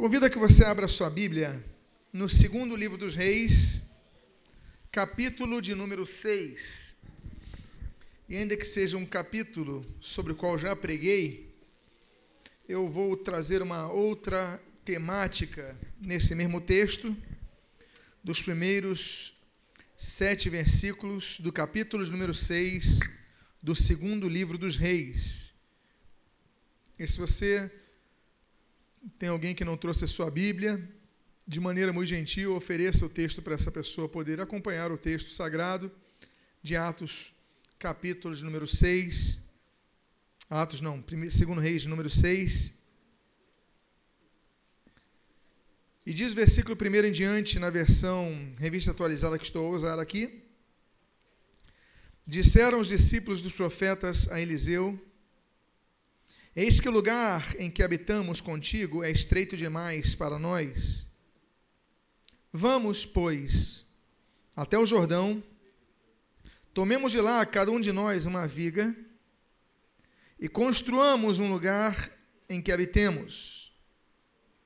Convido a que você abra sua Bíblia no segundo livro dos Reis, capítulo de número 6. E ainda que seja um capítulo sobre o qual já preguei, eu vou trazer uma outra temática nesse mesmo texto, dos primeiros sete versículos do capítulo de número 6 do segundo livro dos Reis. E se você tem alguém que não trouxe a sua Bíblia, de maneira muito gentil, ofereça o texto para essa pessoa poder acompanhar o texto sagrado de Atos, capítulo de número 6. Atos não, segundo Reis, número 6. E diz o versículo primeiro em diante, na versão revista atualizada que estou a usar aqui. Disseram os discípulos dos profetas a Eliseu: Eis que o lugar em que habitamos contigo é estreito demais para nós. Vamos, pois, até o Jordão, tomemos de lá cada um de nós uma viga e construamos um lugar em que habitemos.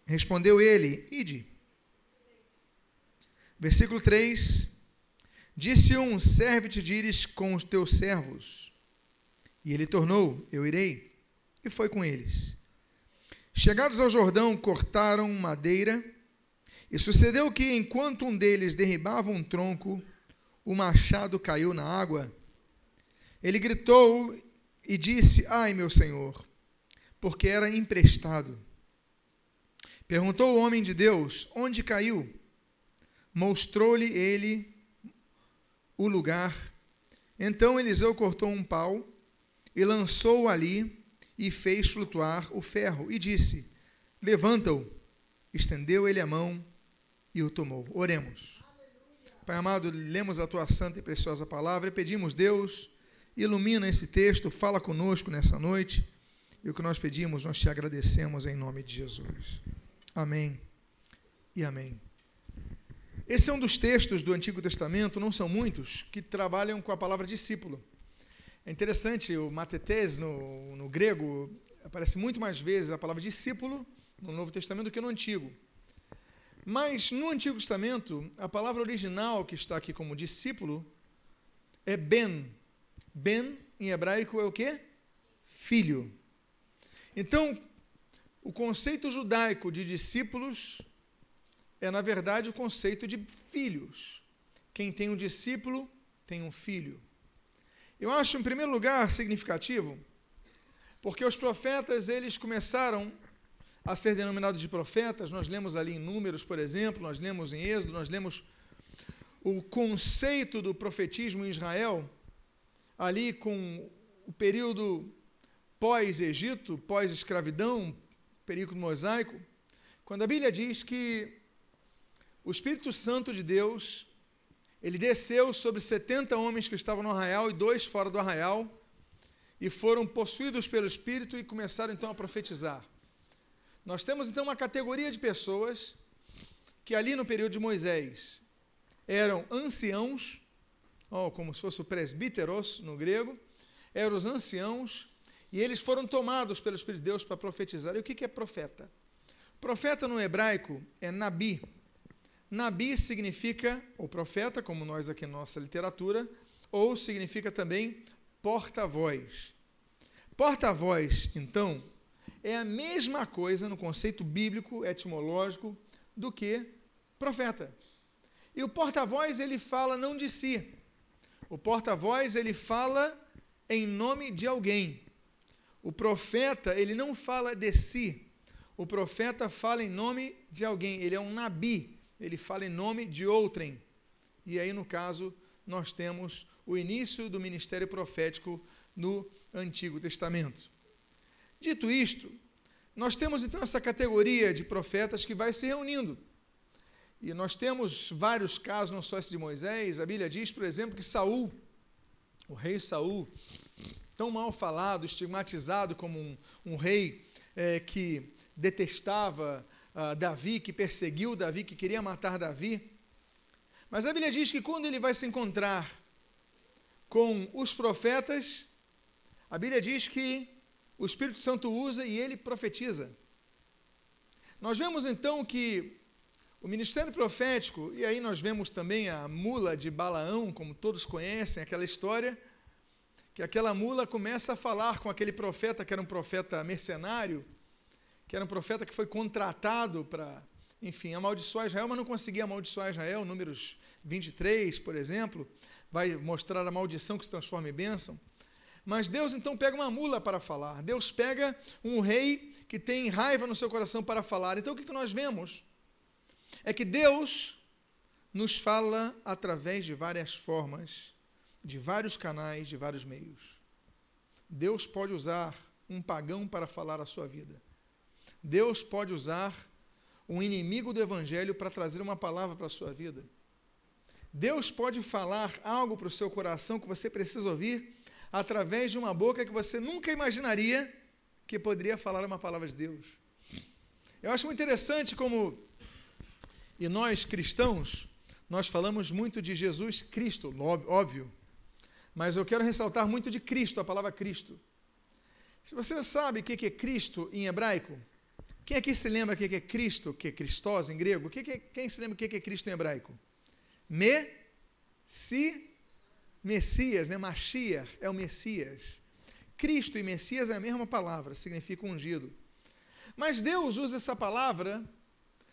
Respondeu ele: Ide. Versículo 3: Disse um: Serve-te de ires com os teus servos. E ele tornou: Eu irei e foi com eles. Chegados ao Jordão, cortaram madeira, e sucedeu que, enquanto um deles derribava um tronco, o machado caiu na água. Ele gritou e disse: Ai, meu senhor, porque era emprestado. Perguntou o homem de Deus: Onde caiu? Mostrou-lhe ele o lugar. Então Eliseu cortou um pau e lançou-o ali e fez flutuar o ferro, e disse: Levanta-o. Estendeu ele a mão e o tomou. Oremos. Pai amado, lemos a tua santa e preciosa palavra e pedimos, Deus, ilumina esse texto, fala conosco nessa noite. E o que nós pedimos, nós te agradecemos em nome de Jesus. Amém e amém. Esse é um dos textos do Antigo Testamento, não são muitos, que trabalham com a palavra discípulo. É interessante, o matetes no, no grego aparece muito mais vezes a palavra discípulo no Novo Testamento do que no Antigo. Mas no Antigo Testamento, a palavra original que está aqui como discípulo é ben. Ben, em hebraico, é o quê? Filho. Então, o conceito judaico de discípulos é, na verdade, o conceito de filhos. Quem tem um discípulo tem um filho. Eu acho, em primeiro lugar, significativo, porque os profetas, eles começaram a ser denominados de profetas, nós lemos ali em Números, por exemplo, nós lemos em Êxodo, nós lemos o conceito do profetismo em Israel, ali com o período pós-Egito, pós-escravidão, período mosaico, quando a Bíblia diz que o Espírito Santo de Deus ele desceu sobre 70 homens que estavam no arraial e dois fora do arraial, e foram possuídos pelo Espírito e começaram então a profetizar. Nós temos então uma categoria de pessoas que ali no período de Moisés eram anciãos, oh, como se fosse o presbíteros no grego, eram os anciãos, e eles foram tomados pelo Espírito de Deus para profetizar. E o que é profeta? Profeta no hebraico é nabi, Nabi significa o profeta, como nós aqui na nossa literatura, ou significa também porta-voz. Porta-voz, então, é a mesma coisa no conceito bíblico, etimológico, do que profeta. E o porta-voz, ele fala não de si. O porta-voz, ele fala em nome de alguém. O profeta, ele não fala de si. O profeta fala em nome de alguém. Ele é um nabi, ele fala em nome de outrem. E aí, no caso, nós temos o início do ministério profético no Antigo Testamento. Dito isto, nós temos então essa categoria de profetas que vai se reunindo. E nós temos vários casos, não só esse de Moisés, a Bíblia diz, por exemplo, que Saul, o rei Saul, tão mal falado, estigmatizado como um, um rei é, que detestava uh, Davi, que perseguiu Davi, que queria matar Davi. Mas a Bíblia diz que quando ele vai se encontrar com os profetas, a Bíblia diz que o Espírito Santo usa e ele profetiza. Nós vemos então que o ministério profético, e aí nós vemos também a mula de Balaão, como todos conhecem aquela história, que aquela mula começa a falar com aquele profeta que era um profeta mercenário, que era um profeta que foi contratado para, enfim, amaldiçoar Israel, mas não conseguia amaldiçoar Israel. Números 23, por exemplo, vai mostrar a maldição que se transforma em bênção. Mas Deus então pega uma mula para falar. Deus pega um rei que tem raiva no seu coração para falar. Então o que nós vemos? é que Deus nos fala através de várias formas, de vários canais, de vários meios. Deus pode usar um pagão para falar a sua vida. Deus pode usar um inimigo do evangelho para trazer uma palavra para a sua vida. Deus pode falar algo para o seu coração que você precisa ouvir através de uma boca que você nunca imaginaria que poderia falar uma palavra de Deus. Eu acho muito interessante como e nós cristãos, nós falamos muito de Jesus Cristo, óbvio. Mas eu quero ressaltar muito de Cristo, a palavra Cristo. Você sabe o que é Cristo em hebraico, quem aqui se lembra o que é Cristo, que é Christos em grego? Quem se lembra o que é Cristo em hebraico? Me, si, Messias, né? Mashiach é o Messias. Cristo e Messias é a mesma palavra, significa ungido. Mas Deus usa essa palavra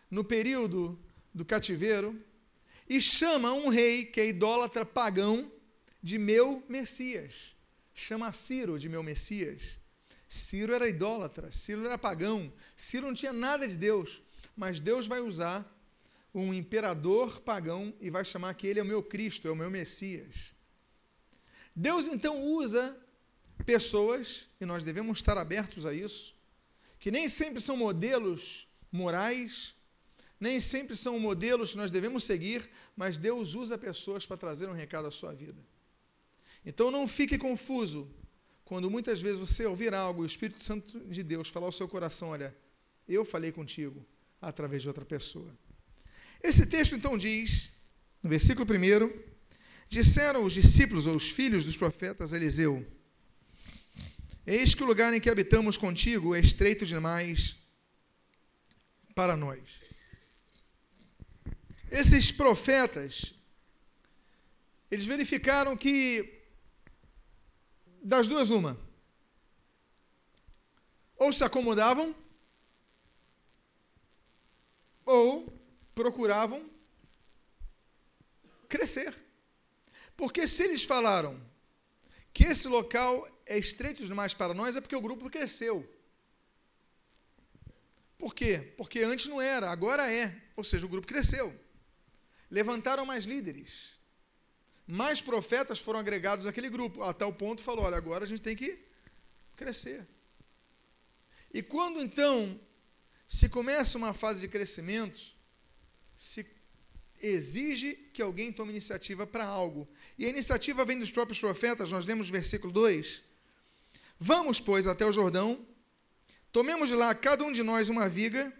no período do cativeiro e chama um rei que é idólatra pagão de meu Messias. Chama Ciro de meu Messias. Ciro era idólatra, Ciro era pagão, Ciro não tinha nada de Deus, mas Deus vai usar um imperador pagão e vai chamar que ele é o meu Cristo, é o meu Messias. Deus então usa pessoas, e nós devemos estar abertos a isso, que nem sempre são modelos morais, nem sempre são modelos que nós devemos seguir, mas Deus usa pessoas para trazer um recado à sua vida. Então não fique confuso quando muitas vezes você ouvir algo o Espírito Santo de Deus falar ao seu coração: olha, eu falei contigo através de outra pessoa. Esse texto então diz, no versículo 1, disseram os discípulos ou os filhos dos profetas a Eliseu: Eis que o lugar em que habitamos contigo é estreito demais para nós. Esses profetas, eles verificaram que, das duas, uma, ou se acomodavam, ou procuravam crescer. Porque se eles falaram que esse local é estreito demais para nós, é porque o grupo cresceu. Por quê? Porque antes não era, agora é. Ou seja, o grupo cresceu levantaram mais líderes. Mais profetas foram agregados àquele grupo, a tal ponto falou: olha, agora a gente tem que crescer. E quando então se começa uma fase de crescimento, se exige que alguém tome iniciativa para algo. E a iniciativa vem dos próprios profetas, nós lemos o versículo 2. Vamos, pois, até o Jordão, tomemos de lá cada um de nós uma viga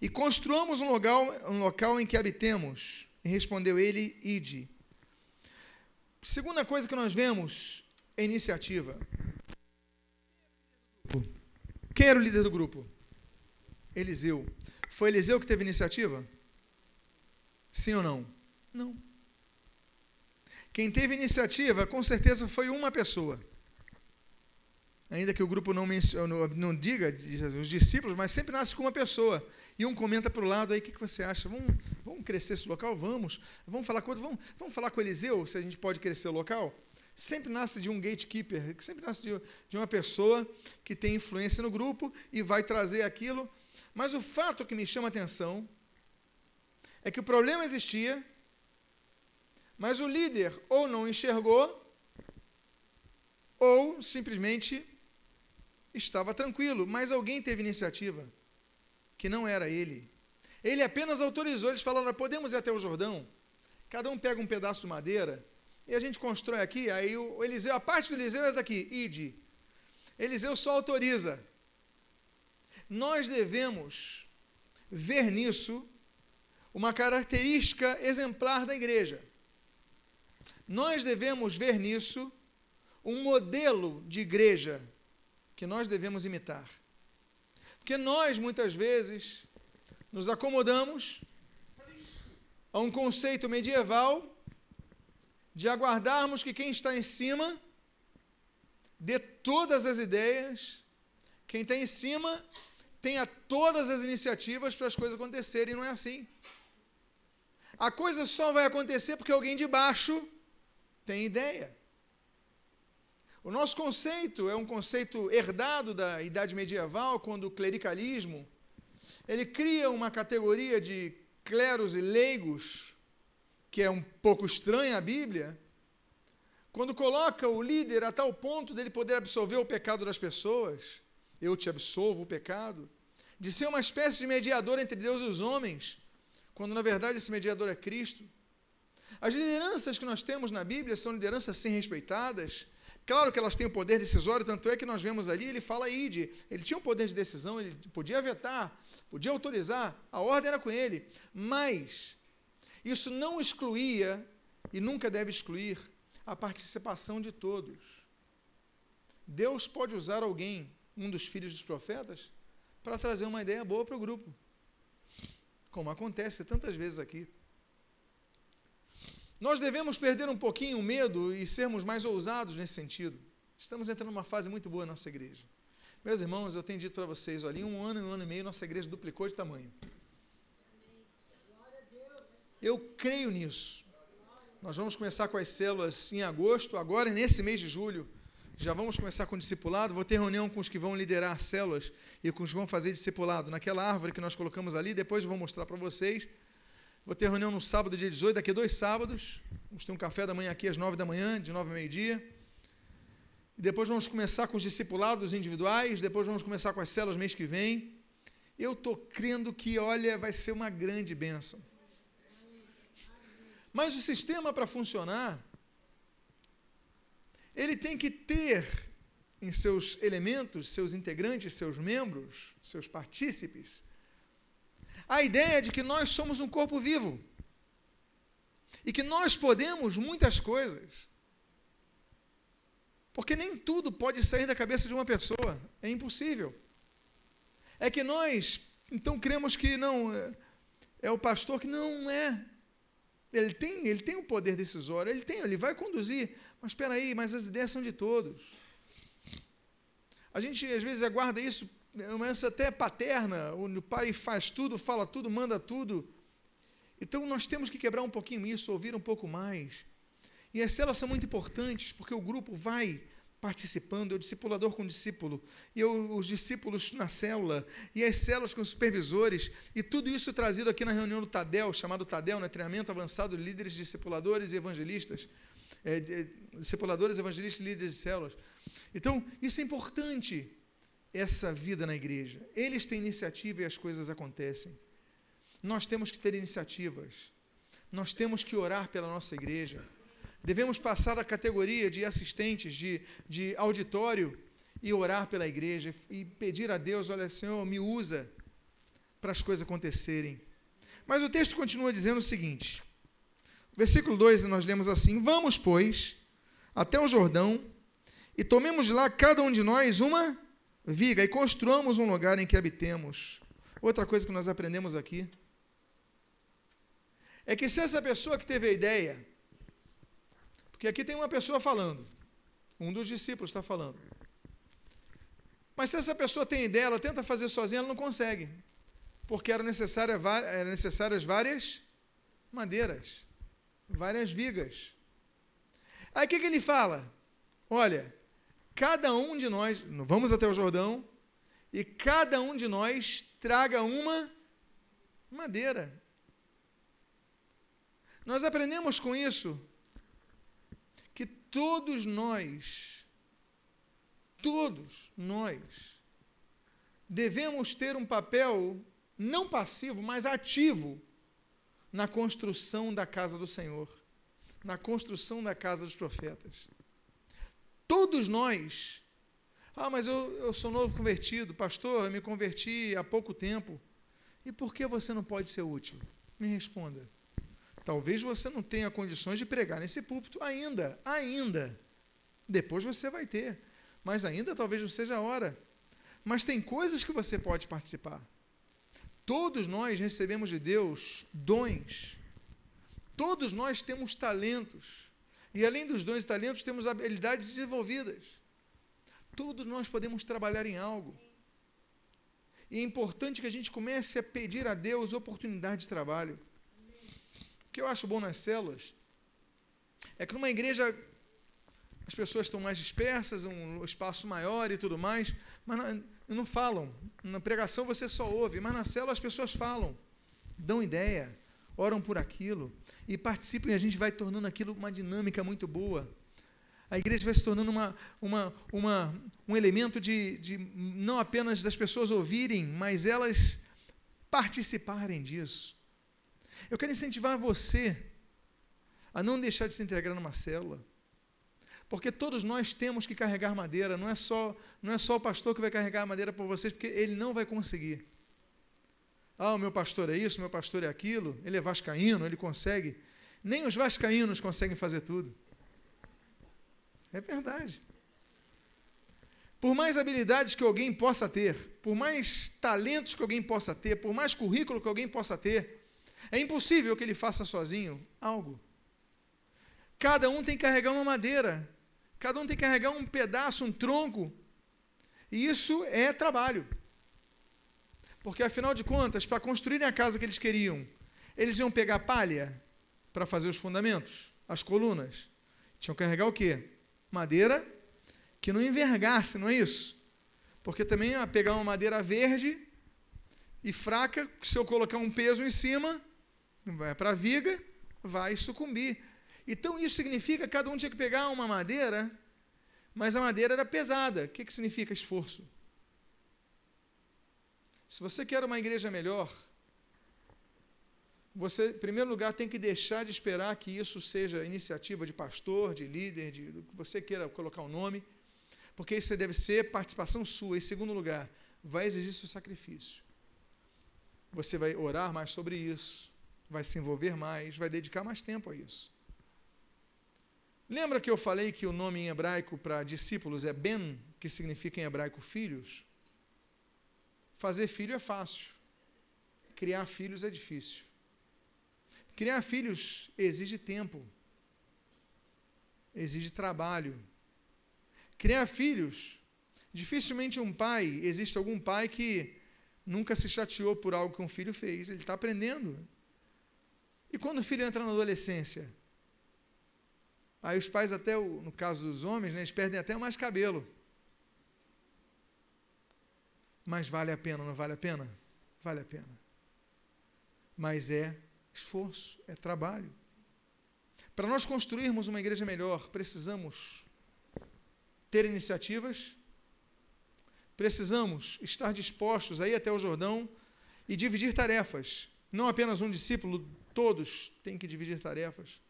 e construamos um local, um local em que habitemos. E respondeu ele: Ide. Segunda coisa que nós vemos é iniciativa. Quem era o líder do grupo? Eliseu. Foi Eliseu que teve iniciativa? Sim ou não? Não. Quem teve iniciativa, com certeza, foi uma pessoa ainda que o grupo não, menciona, não diga os discípulos, mas sempre nasce com uma pessoa. E um comenta para o lado aí, o que, que você acha? Vamos, vamos crescer esse local? Vamos. Vamos falar, com, vamos, vamos falar com Eliseu, se a gente pode crescer o local? Sempre nasce de um gatekeeper, sempre nasce de, de uma pessoa que tem influência no grupo e vai trazer aquilo. Mas o fato que me chama a atenção é que o problema existia, mas o líder ou não enxergou, ou simplesmente estava tranquilo, mas alguém teve iniciativa, que não era ele. Ele apenas autorizou, eles falaram: podemos ir até o Jordão? Cada um pega um pedaço de madeira e a gente constrói aqui. Aí o Eliseu, a parte do Eliseu é essa daqui, ide. Eliseu só autoriza. Nós devemos ver nisso uma característica exemplar da igreja. Nós devemos ver nisso um modelo de igreja que nós devemos imitar. Porque nós, muitas vezes, nos acomodamos a um conceito medieval de aguardarmos que quem está em cima dê todas as ideias, quem está em cima tenha todas as iniciativas para as coisas acontecerem, não é assim. A coisa só vai acontecer porque alguém de baixo tem ideia. O nosso conceito é um conceito herdado da idade medieval, quando o clericalismo ele cria uma categoria de cleros e leigos que é um pouco estranha à Bíblia, quando coloca o líder a tal ponto dele poder absolver o pecado das pessoas, eu te absolvo o pecado, de ser uma espécie de mediador entre Deus e os homens, quando na verdade esse mediador é Cristo. As lideranças que nós temos na Bíblia são lideranças sim respeitadas. Claro que elas têm o poder decisório, tanto é que nós vemos ali, ele fala ide, ele tinha o poder de decisão, ele podia vetar, podia autorizar, a ordem era com ele, mas isso não excluía e nunca deve excluir a participação de todos. Deus pode usar alguém, um dos filhos dos profetas, para trazer uma ideia boa para o grupo, como acontece tantas vezes aqui. Nós devemos perder um pouquinho o medo e sermos mais ousados nesse sentido. Estamos entrando numa fase muito boa na nossa igreja. Meus irmãos, eu tenho dito para vocês, olha, em um ano, um ano e meio, nossa igreja duplicou de tamanho. Eu creio nisso. Nós vamos começar com as células em agosto, agora nesse mês de julho. Já vamos começar com o discipulado. Vou ter reunião com os que vão liderar as células e com os que vão fazer discipulado. Naquela árvore que nós colocamos ali, depois eu vou mostrar para vocês. Vou ter reunião no sábado, dia 18, daqui a dois sábados. Vamos ter um café da manhã aqui às nove da manhã, de nove ao meio-dia. E depois vamos começar com os discipulados individuais. Depois vamos começar com as células mês que vem. Eu estou crendo que, olha, vai ser uma grande bênção. Mas o sistema para funcionar, ele tem que ter em seus elementos, seus integrantes, seus membros, seus partícipes, a ideia de que nós somos um corpo vivo e que nós podemos muitas coisas. Porque nem tudo pode sair da cabeça de uma pessoa, é impossível. É que nós, então, cremos que não é, é o pastor que não é. Ele tem, ele tem um poder decisório, ele tem, ele vai conduzir. Mas espera aí, mas as ideias são de todos. A gente às vezes aguarda isso, uma herança até paterna, o pai faz tudo, fala tudo, manda tudo. Então nós temos que quebrar um pouquinho isso, ouvir um pouco mais. E as células são muito importantes, porque o grupo vai participando, é o discipulador com o discípulo, e eu, os discípulos na célula, e as células com os supervisores, e tudo isso trazido aqui na reunião do Tadel, chamado Tadel, né, treinamento avançado de líderes, discipuladores e evangelistas, é, de, discipuladores, evangelistas e líderes de células. Então, isso é importante, essa vida na igreja. Eles têm iniciativa e as coisas acontecem. Nós temos que ter iniciativas, nós temos que orar pela nossa igreja, Devemos passar a categoria de assistentes, de, de auditório, e orar pela igreja e pedir a Deus: olha, Senhor, me usa para as coisas acontecerem. Mas o texto continua dizendo o seguinte: versículo 2 nós lemos assim: Vamos, pois, até o Jordão e tomemos lá cada um de nós uma viga e construamos um lugar em que habitemos. Outra coisa que nós aprendemos aqui é que se essa pessoa que teve a ideia porque aqui tem uma pessoa falando, um dos discípulos está falando. Mas se essa pessoa tem ideia, ela tenta fazer sozinha, ela não consegue. Porque eram necessárias, eram necessárias várias madeiras, várias vigas. Aí o que, que ele fala? Olha, cada um de nós, vamos até o Jordão, e cada um de nós traga uma madeira. Nós aprendemos com isso todos nós, todos nós, devemos ter um papel não passivo, mas ativo na construção da casa do Senhor, na construção da casa dos profetas. Todos nós. Ah, mas eu, eu sou novo convertido, pastor, eu me converti há pouco tempo. E por que você não pode ser útil? Me responda. Talvez você não tenha condições de pregar nesse púlpito ainda, ainda. Depois você vai ter, mas ainda talvez não seja a hora. Mas tem coisas que você pode participar. Todos nós recebemos de Deus dons. Todos nós temos talentos. E além dos dons e talentos, temos habilidades desenvolvidas. Todos nós podemos trabalhar em algo. E é importante que a gente comece a pedir a Deus oportunidade de trabalho. O que eu acho bom nas células é que numa igreja as pessoas estão mais dispersas, um espaço maior e tudo mais, mas não, não falam. Na pregação você só ouve, mas na célula as pessoas falam, dão ideia, oram por aquilo e participam e a gente vai tornando aquilo uma dinâmica muito boa. A igreja vai se tornando uma, uma, uma, um elemento de, de não apenas das pessoas ouvirem, mas elas participarem disso. Eu quero incentivar você a não deixar de se integrar numa célula. Porque todos nós temos que carregar madeira, não é só, não é só o pastor que vai carregar a madeira por vocês, porque ele não vai conseguir. Ah, o meu pastor é isso, meu pastor é aquilo, ele é vascaíno, ele consegue. Nem os vascaínos conseguem fazer tudo. É verdade. Por mais habilidades que alguém possa ter, por mais talentos que alguém possa ter, por mais currículo que alguém possa ter, é impossível que ele faça sozinho algo. Cada um tem que carregar uma madeira. Cada um tem que carregar um pedaço, um tronco. E isso é trabalho. Porque, afinal de contas, para construírem a casa que eles queriam, eles iam pegar palha para fazer os fundamentos, as colunas. Tinham que carregar o quê? Madeira que não envergasse, não é isso? Porque também ia pegar uma madeira verde e fraca, se eu colocar um peso em cima, vai para a viga, vai sucumbir. Então isso significa que cada um tinha que pegar uma madeira, mas a madeira era pesada. O que, que significa esforço? Se você quer uma igreja melhor, você, em primeiro lugar, tem que deixar de esperar que isso seja iniciativa de pastor, de líder, de do que você queira colocar o nome, porque isso deve ser participação sua. Em segundo lugar, vai exigir seu sacrifício. Você vai orar mais sobre isso, vai se envolver mais, vai dedicar mais tempo a isso. Lembra que eu falei que o nome em hebraico para discípulos é Ben, que significa em hebraico filhos? Fazer filho é fácil, criar filhos é difícil. Criar filhos exige tempo, exige trabalho. Criar filhos, dificilmente um pai, existe algum pai que nunca se chateou por algo que um filho fez, ele está aprendendo. E quando o filho entra na adolescência? Aí os pais, até no caso dos homens, né, eles perdem até mais cabelo. Mas vale a pena, não vale a pena? Vale a pena. Mas é esforço, é trabalho. Para nós construirmos uma igreja melhor, precisamos ter iniciativas, precisamos estar dispostos a ir até o Jordão e dividir tarefas. Não apenas um discípulo, todos têm que dividir tarefas.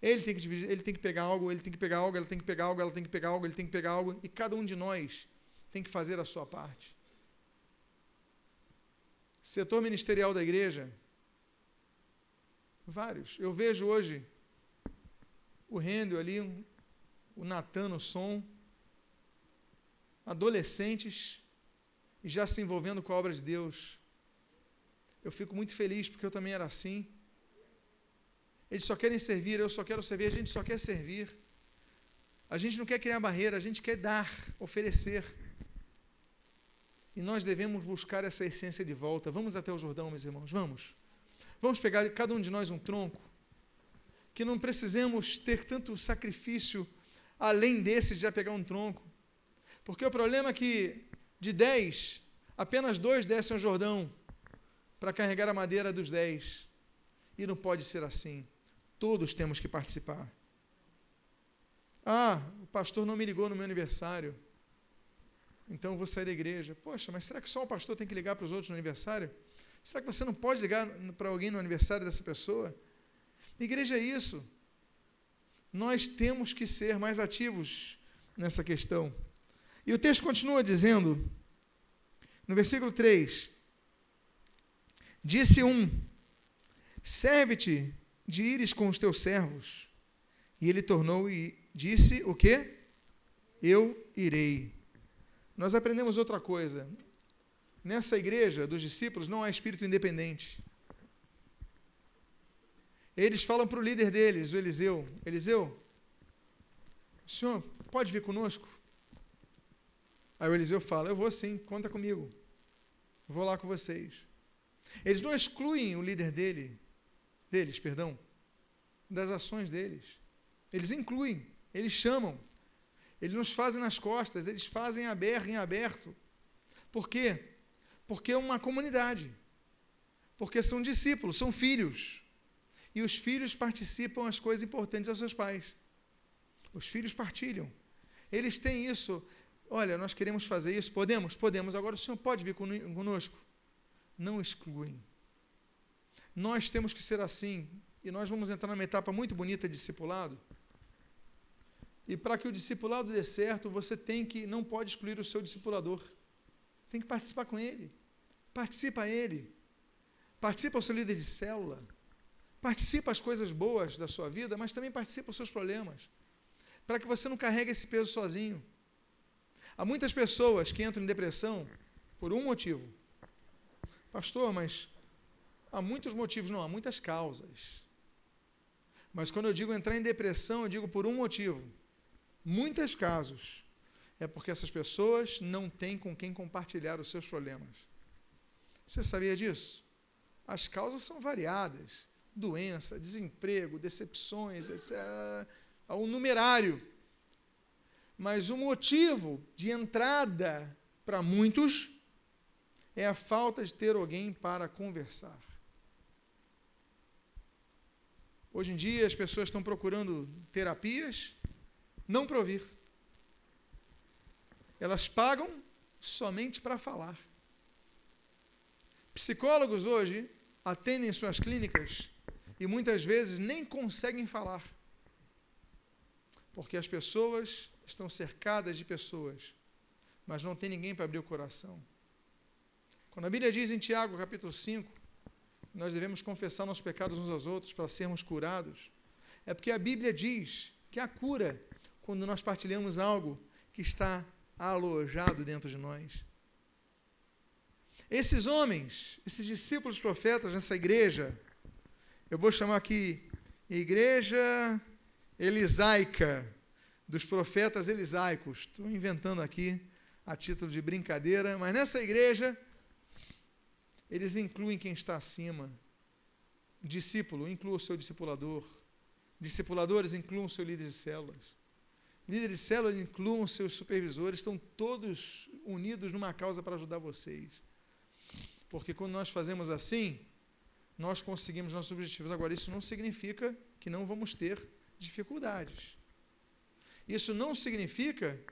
Ele tem que dividir, ele tem que pegar algo, ele tem que pegar algo, ela tem que pegar algo, ela tem que pegar algo, ele tem que pegar algo, e cada um de nós tem que fazer a sua parte. Setor ministerial da igreja, vários. Eu vejo hoje o Rendel ali, o Natan no som, adolescentes e já se envolvendo com a obra de Deus. Eu fico muito feliz porque eu também era assim. Eles só querem servir, eu só quero servir, a gente só quer servir. A gente não quer criar barreira, a gente quer dar, oferecer. E nós devemos buscar essa essência de volta. Vamos até o Jordão, meus irmãos, vamos. Vamos pegar cada um de nós um tronco, que não precisemos ter tanto sacrifício além desse de já pegar um tronco. Porque o problema é que de dez, apenas dois descem ao Jordão para carregar a madeira dos dez. E não pode ser assim. Todos temos que participar. Ah, o pastor não me ligou no meu aniversário. Então eu vou sair da igreja. Poxa, mas será que só o pastor tem que ligar para os outros no aniversário? Será que você não pode ligar para alguém no aniversário dessa pessoa? Igreja é isso. Nós temos que ser mais ativos nessa questão. E o texto continua dizendo, no versículo 3: Disse um: Serve-te de ires com os teus servos. E ele tornou e disse: O quê? Eu irei. Nós aprendemos outra coisa. Nessa igreja dos discípulos não há espírito independente. Eles falam para o líder deles, o Eliseu: Eliseu, o senhor pode vir conosco? Aí o Eliseu fala: Eu vou sim, conta comigo. Vou lá com vocês. Eles não excluem o líder dele, deles, perdão, das ações deles. Eles incluem, eles chamam. Eles nos fazem nas costas, eles fazem aberto em aberto. Por quê? Porque é uma comunidade. Porque são discípulos, são filhos. E os filhos participam as coisas importantes aos seus pais. Os filhos partilham. Eles têm isso. Olha, nós queremos fazer isso. Podemos? Podemos. Agora o senhor pode vir conosco? Não excluem. Nós temos que ser assim. E nós vamos entrar numa etapa muito bonita de discipulado. E para que o discipulado dê certo, você tem que, não pode excluir o seu discipulador. Tem que participar com ele. Participa ele. Participa o seu líder de célula. Participa as coisas boas da sua vida, mas também participa os seus problemas. Para que você não carregue esse peso sozinho. Há muitas pessoas que entram em depressão por um motivo. Pastor, mas há muitos motivos, não, há muitas causas. Mas quando eu digo entrar em depressão, eu digo por um motivo. Muitos casos é porque essas pessoas não têm com quem compartilhar os seus problemas. Você sabia disso? As causas são variadas: doença, desemprego, decepções, etc. Há um numerário. Mas o motivo de entrada para muitos é a falta de ter alguém para conversar. Hoje em dia as pessoas estão procurando terapias não para ouvir. Elas pagam somente para falar. Psicólogos hoje atendem suas clínicas e muitas vezes nem conseguem falar. Porque as pessoas estão cercadas de pessoas, mas não tem ninguém para abrir o coração. Quando a Bíblia diz em Tiago, capítulo 5, nós devemos confessar nossos pecados uns aos outros para sermos curados, é porque a Bíblia diz que a cura quando nós partilhamos algo que está alojado dentro de nós. Esses homens, esses discípulos profetas nessa igreja, eu vou chamar aqui igreja elisaica, dos profetas elisaicos. Estou inventando aqui a título de brincadeira, mas nessa igreja, eles incluem quem está acima. Discípulo, inclua o seu discipulador. Discipuladores, incluam o seu líder de células. Líderes de célula incluam seus supervisores, estão todos unidos numa causa para ajudar vocês. Porque quando nós fazemos assim, nós conseguimos nossos objetivos. Agora, isso não significa que não vamos ter dificuldades. Isso não significa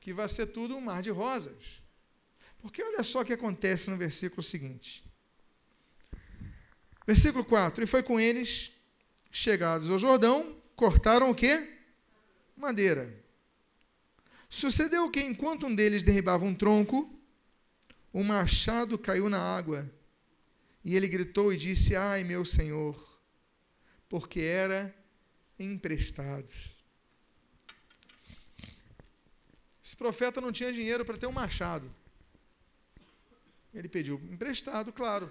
que vai ser tudo um mar de rosas. Porque olha só o que acontece no versículo seguinte. Versículo 4: E foi com eles, chegados ao Jordão, cortaram o quê? Madeira. Sucedeu que, enquanto um deles derribava um tronco, um machado caiu na água. E ele gritou e disse: Ai, meu senhor, porque era emprestado. Esse profeta não tinha dinheiro para ter um machado. Ele pediu emprestado, claro.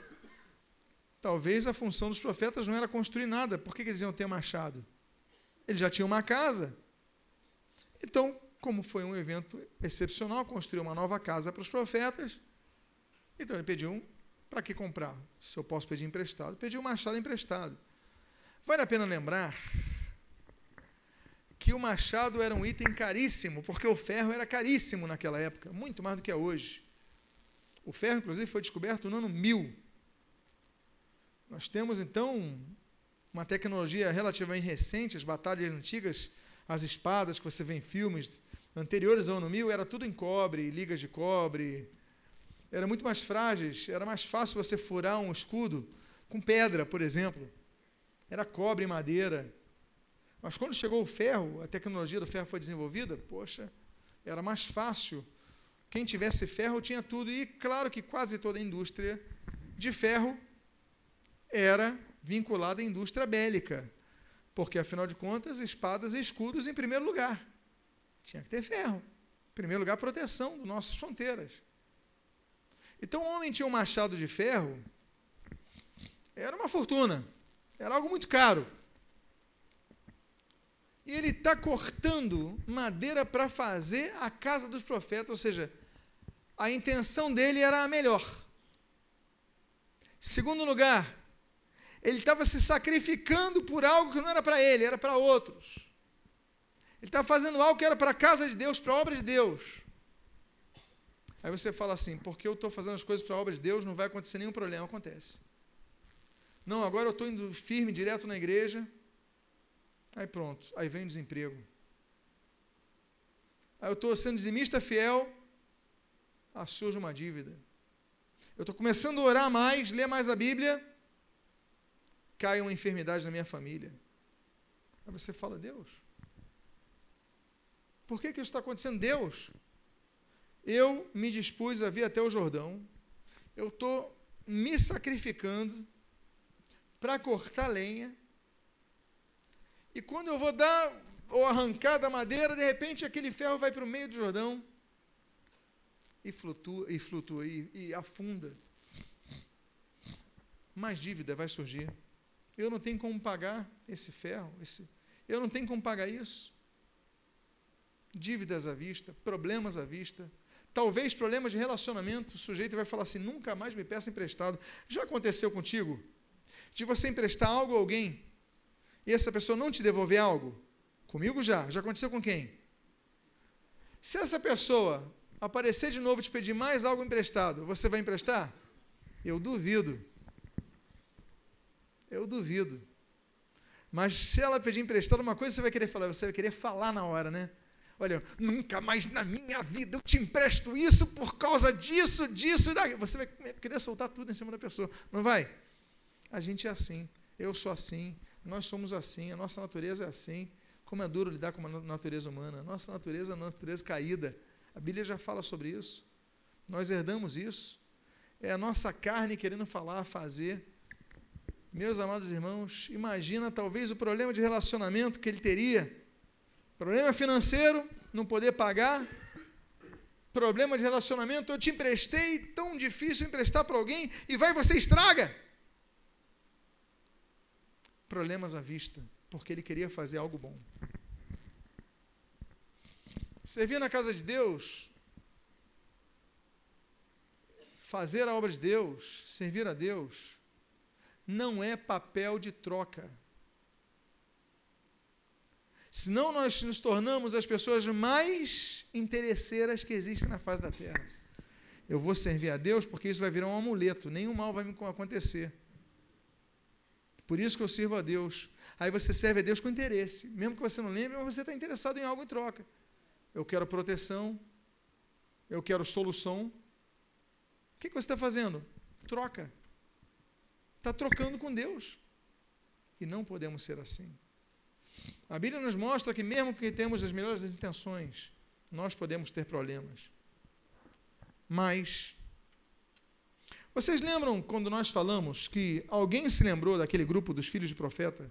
Talvez a função dos profetas não era construir nada. Por que eles iam ter machado? Ele já tinha uma casa. Então, como foi um evento excepcional, construiu uma nova casa para os profetas. Então ele pediu um, para que comprar? Se eu posso pedir emprestado, pediu um machado emprestado. Vale a pena lembrar que o machado era um item caríssimo, porque o ferro era caríssimo naquela época, muito mais do que é hoje. O ferro, inclusive, foi descoberto no ano 1000. Nós temos, então, uma tecnologia relativamente recente, as batalhas antigas as espadas que você vê em filmes anteriores ao ano 1000 era tudo em cobre, ligas de cobre. Era muito mais frágeis, era mais fácil você furar um escudo com pedra, por exemplo. Era cobre e madeira. Mas quando chegou o ferro, a tecnologia do ferro foi desenvolvida, poxa, era mais fácil. Quem tivesse ferro tinha tudo. E claro que quase toda a indústria de ferro era vinculada à indústria bélica. Porque, afinal de contas, espadas e escudos em primeiro lugar. Tinha que ter ferro. Em primeiro lugar, proteção das nossas fronteiras. Então, o homem tinha um machado de ferro, era uma fortuna, era algo muito caro. E ele está cortando madeira para fazer a casa dos profetas, ou seja, a intenção dele era a melhor. Segundo lugar, ele estava se sacrificando por algo que não era para ele, era para outros. Ele estava fazendo algo que era para a casa de Deus, para a obra de Deus. Aí você fala assim, porque eu estou fazendo as coisas para a obra de Deus, não vai acontecer nenhum problema. Acontece. Não, agora eu estou indo firme, direto na igreja. Aí pronto, aí vem o desemprego. Aí eu estou sendo dizimista fiel, ah, surge uma dívida. Eu estou começando a orar mais, ler mais a Bíblia, cai uma enfermidade na minha família. Aí você fala, Deus, por que, que isso está acontecendo? Deus, eu me dispus a vir até o Jordão, eu estou me sacrificando para cortar lenha, e quando eu vou dar ou arrancar da madeira, de repente aquele ferro vai para o meio do Jordão e flutua, e, flutua e, e afunda. Mais dívida vai surgir. Eu não tenho como pagar esse ferro, esse, eu não tenho como pagar isso. Dívidas à vista, problemas à vista, talvez problemas de relacionamento. O sujeito vai falar assim: nunca mais me peça emprestado. Já aconteceu contigo? De você emprestar algo a alguém e essa pessoa não te devolver algo? Comigo já. Já aconteceu com quem? Se essa pessoa aparecer de novo e te pedir mais algo emprestado, você vai emprestar? Eu duvido. Eu duvido. Mas se ela pedir emprestado uma coisa, você vai querer falar, você vai querer falar na hora, né? Olha, nunca mais na minha vida eu te empresto isso por causa disso, disso e daquilo. Você vai querer soltar tudo em cima da pessoa, não vai? A gente é assim, eu sou assim, nós somos assim, a nossa natureza é assim. Como é duro lidar com a natureza humana. A nossa natureza é uma natureza caída. A Bíblia já fala sobre isso. Nós herdamos isso. É a nossa carne querendo falar, fazer. Meus amados irmãos, imagina talvez o problema de relacionamento que ele teria. Problema financeiro, não poder pagar. Problema de relacionamento, eu te emprestei, tão difícil emprestar para alguém, e vai você estraga problemas à vista, porque ele queria fazer algo bom. Servir na casa de Deus, fazer a obra de Deus, servir a Deus, não é papel de troca. Senão nós nos tornamos as pessoas mais interesseiras que existem na face da terra. Eu vou servir a Deus porque isso vai virar um amuleto, nenhum mal vai me acontecer. Por isso que eu sirvo a Deus. Aí você serve a Deus com interesse. Mesmo que você não lembre, mas você está interessado em algo em troca. Eu quero proteção. Eu quero solução. O que, que você está fazendo? Troca. Está trocando com Deus. E não podemos ser assim. A Bíblia nos mostra que, mesmo que temos as melhores intenções, nós podemos ter problemas. Mas vocês lembram quando nós falamos que alguém se lembrou daquele grupo dos filhos de profeta?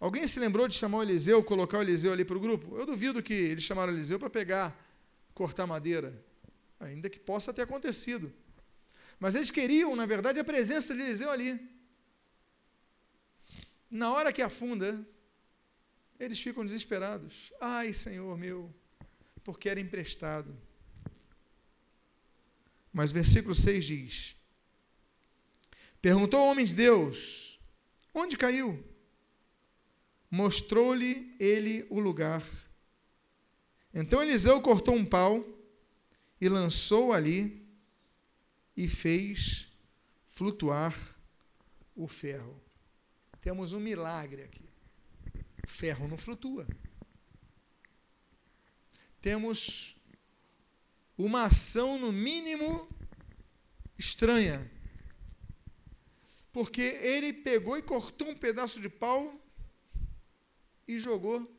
Alguém se lembrou de chamar o Eliseu, colocar o Eliseu ali para o grupo? Eu duvido que eles chamaram o Eliseu para pegar, cortar madeira, ainda que possa ter acontecido. Mas eles queriam, na verdade, a presença de Eliseu ali. Na hora que afunda, eles ficam desesperados. Ai, Senhor meu, porque era emprestado. Mas versículo 6 diz: Perguntou ao homem de Deus: Onde caiu? Mostrou-lhe ele o lugar. Então Eliseu cortou um pau e lançou ali e fez flutuar o ferro. Temos um milagre aqui. Ferro não flutua. Temos uma ação, no mínimo, estranha porque ele pegou e cortou um pedaço de pau e jogou.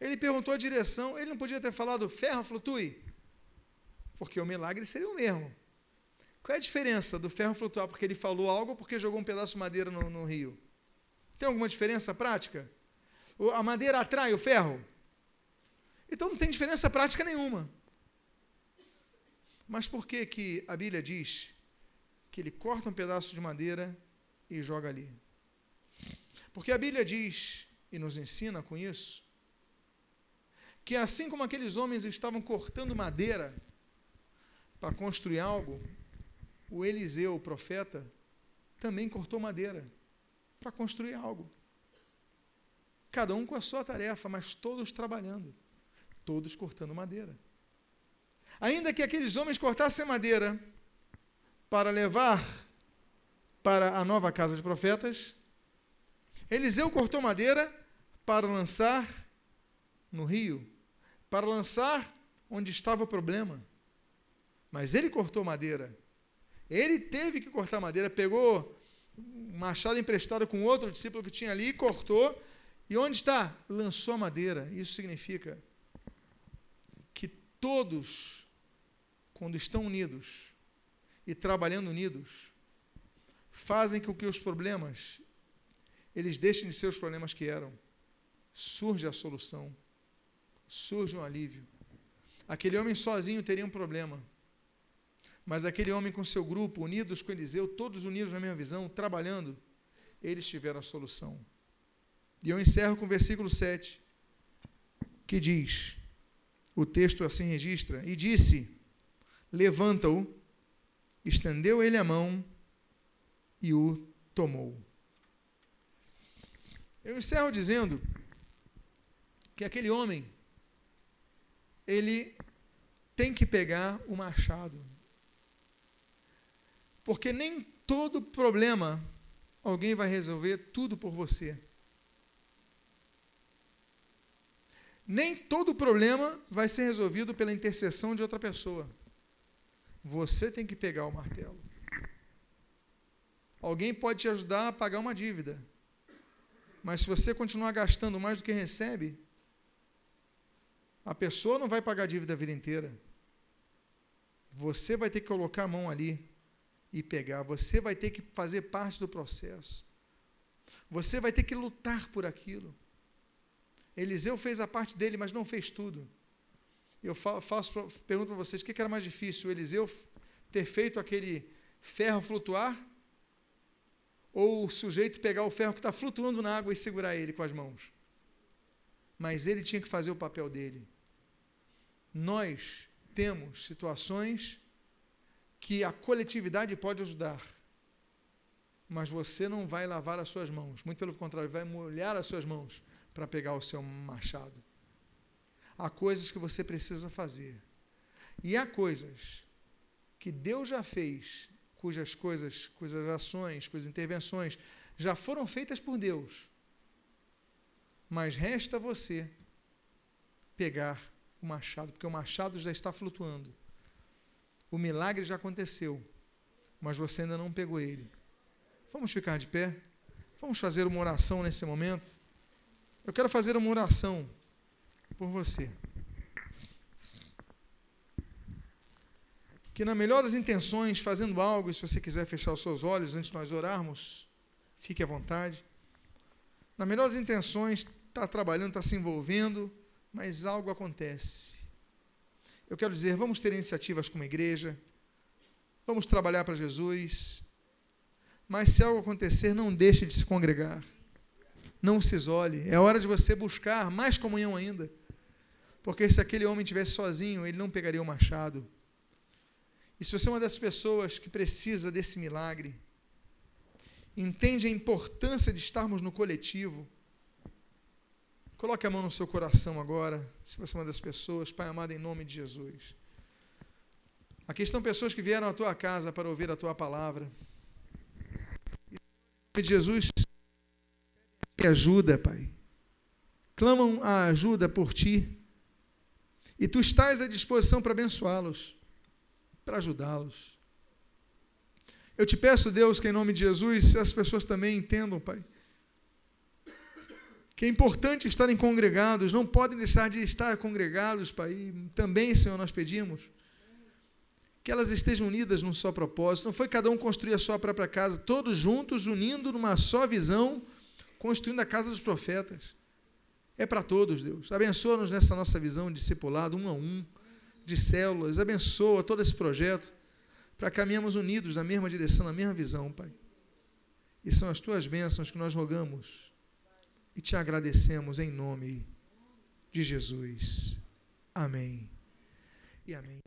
Ele perguntou a direção, ele não podia ter falado ferro flutue, porque o milagre seria o mesmo. Qual é a diferença do ferro flutuar porque ele falou algo ou porque jogou um pedaço de madeira no, no rio? Tem alguma diferença prática? A madeira atrai o ferro? Então não tem diferença prática nenhuma. Mas por que, que a Bíblia diz que ele corta um pedaço de madeira e joga ali? Porque a Bíblia diz, e nos ensina com isso, que assim como aqueles homens estavam cortando madeira para construir algo, o Eliseu, o profeta, também cortou madeira para construir algo. Cada um com a sua tarefa, mas todos trabalhando, todos cortando madeira. Ainda que aqueles homens cortassem madeira para levar para a nova casa de profetas, Eliseu cortou madeira para lançar no rio, para lançar onde estava o problema. Mas ele cortou madeira. Ele teve que cortar madeira, pegou machado emprestado com outro discípulo que tinha ali e cortou. E onde está? Lançou a madeira. Isso significa que todos, quando estão unidos e trabalhando unidos, fazem com que os problemas eles deixem de ser os problemas que eram. Surge a solução, surge um alívio. Aquele homem sozinho teria um problema, mas aquele homem com seu grupo, unidos com Eliseu, todos unidos na mesma visão, trabalhando, eles tiveram a solução. E eu encerro com o versículo 7, que diz: o texto assim registra, e disse: Levanta-o, estendeu ele a mão e o tomou. Eu encerro dizendo que aquele homem, ele tem que pegar o machado. Porque nem todo problema alguém vai resolver tudo por você. Nem todo problema vai ser resolvido pela intercessão de outra pessoa. Você tem que pegar o martelo. Alguém pode te ajudar a pagar uma dívida. Mas se você continuar gastando mais do que recebe, a pessoa não vai pagar a dívida a vida inteira. Você vai ter que colocar a mão ali e pegar. Você vai ter que fazer parte do processo. Você vai ter que lutar por aquilo. Eliseu fez a parte dele, mas não fez tudo. Eu faço, pergunto para vocês: o que era mais difícil? Eliseu ter feito aquele ferro flutuar ou o sujeito pegar o ferro que está flutuando na água e segurar ele com as mãos. Mas ele tinha que fazer o papel dele. Nós temos situações que a coletividade pode ajudar, mas você não vai lavar as suas mãos, muito pelo contrário, vai molhar as suas mãos para pegar o seu machado. Há coisas que você precisa fazer, e há coisas que Deus já fez cujas coisas, cujas ações, cujas intervenções já foram feitas por Deus. Mas resta você pegar o machado, porque o machado já está flutuando. O milagre já aconteceu, mas você ainda não pegou ele. Vamos ficar de pé? Vamos fazer uma oração nesse momento? Eu quero fazer uma oração por você. que na melhor das intenções, fazendo algo, e se você quiser fechar os seus olhos antes de nós orarmos, fique à vontade. Na melhor das intenções, está trabalhando, está se envolvendo, mas algo acontece. Eu quero dizer, vamos ter iniciativas como igreja, vamos trabalhar para Jesus, mas se algo acontecer, não deixe de se congregar. Não se isole. É hora de você buscar mais comunhão ainda. Porque se aquele homem estivesse sozinho, ele não pegaria o machado. E se você é uma das pessoas que precisa desse milagre, entende a importância de estarmos no coletivo, coloque a mão no seu coração agora, se você é uma das pessoas, Pai amado, em nome de Jesus. Aqui estão pessoas que vieram à tua casa para ouvir a tua palavra. Em nome de Jesus, ajuda, Pai. Clamam a ajuda por ti. E tu estás à disposição para abençoá-los para ajudá-los. Eu te peço, Deus, que em nome de Jesus, as pessoas também entendam, Pai, que é importante estarem congregados, não podem deixar de estar congregados, Pai. Também, Senhor, nós pedimos que elas estejam unidas num só propósito. Não foi cada um construir a sua própria casa, todos juntos, unindo numa só visão, construindo a casa dos profetas. É para todos, Deus. Abençoa-nos nessa nossa visão de discipulado, um a um, de células. Abençoa todo esse projeto, para caminharmos unidos na mesma direção, na mesma visão, Pai. E são as tuas bênçãos que nós rogamos e te agradecemos em nome de Jesus. Amém. E amém.